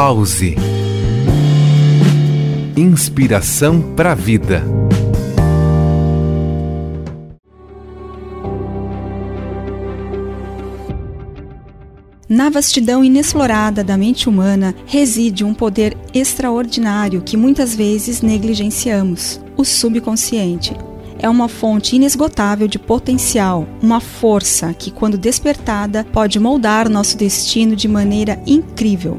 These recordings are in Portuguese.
Pause. Inspiração para a vida. Na vastidão inexplorada da mente humana reside um poder extraordinário que muitas vezes negligenciamos: o subconsciente. É uma fonte inesgotável de potencial, uma força que, quando despertada, pode moldar nosso destino de maneira incrível.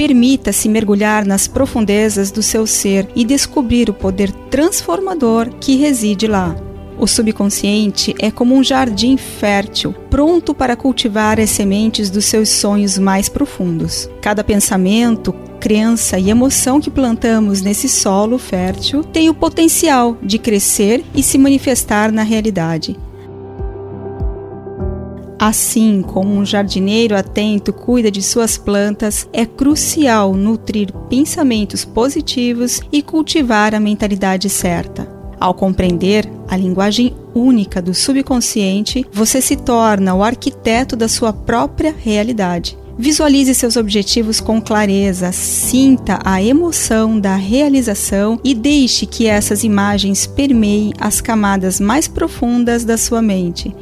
Permita-se mergulhar nas profundezas do seu ser e descobrir o poder transformador que reside lá. O subconsciente é como um jardim fértil, pronto para cultivar as sementes dos seus sonhos mais profundos. Cada pensamento, crença e emoção que plantamos nesse solo fértil tem o potencial de crescer e se manifestar na realidade. Assim como um jardineiro atento cuida de suas plantas, é crucial nutrir pensamentos positivos e cultivar a mentalidade certa. Ao compreender a linguagem única do subconsciente, você se torna o arquiteto da sua própria realidade. Visualize seus objetivos com clareza, sinta a emoção da realização e deixe que essas imagens permeiem as camadas mais profundas da sua mente.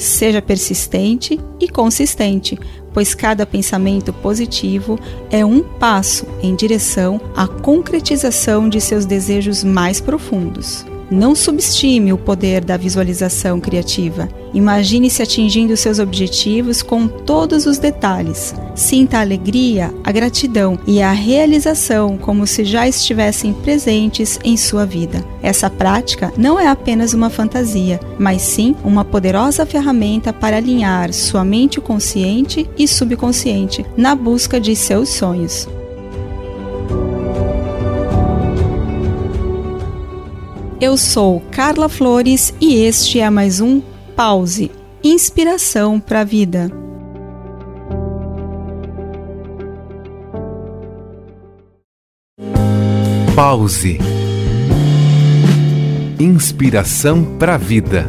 Seja persistente e consistente, pois cada pensamento positivo é um passo em direção à concretização de seus desejos mais profundos. Não subestime o poder da visualização criativa. Imagine-se atingindo seus objetivos com todos os detalhes. Sinta a alegria, a gratidão e a realização como se já estivessem presentes em sua vida. Essa prática não é apenas uma fantasia, mas sim uma poderosa ferramenta para alinhar sua mente consciente e subconsciente na busca de seus sonhos. Eu sou Carla Flores e este é mais um Pause Inspiração para a Vida. Pause Inspiração para a Vida.